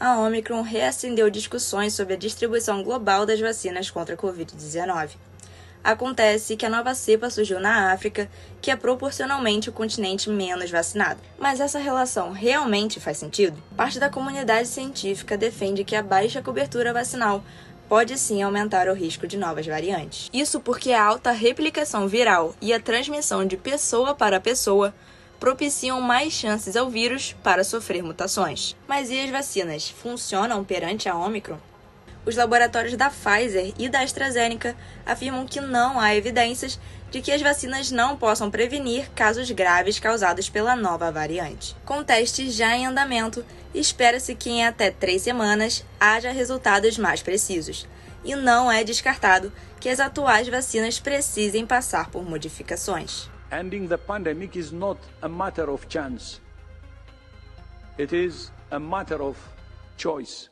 a Omicron reacendeu discussões sobre a distribuição global das vacinas contra a Covid-19. Acontece que a nova cepa surgiu na África, que é proporcionalmente o continente menos vacinado. Mas essa relação realmente faz sentido? Parte da comunidade científica defende que a baixa cobertura vacinal pode sim aumentar o risco de novas variantes. Isso porque a alta replicação viral e a transmissão de pessoa para pessoa propiciam mais chances ao vírus para sofrer mutações. Mas e as vacinas? Funcionam perante a Omicron? Os laboratórios da Pfizer e da AstraZeneca afirmam que não há evidências de que as vacinas não possam prevenir casos graves causados pela nova variante. Com testes já em andamento, espera-se que em até três semanas haja resultados mais precisos. E não é descartado que as atuais vacinas precisem passar por modificações. Ending the pandemic is not a matter of chance. It is a matter of choice.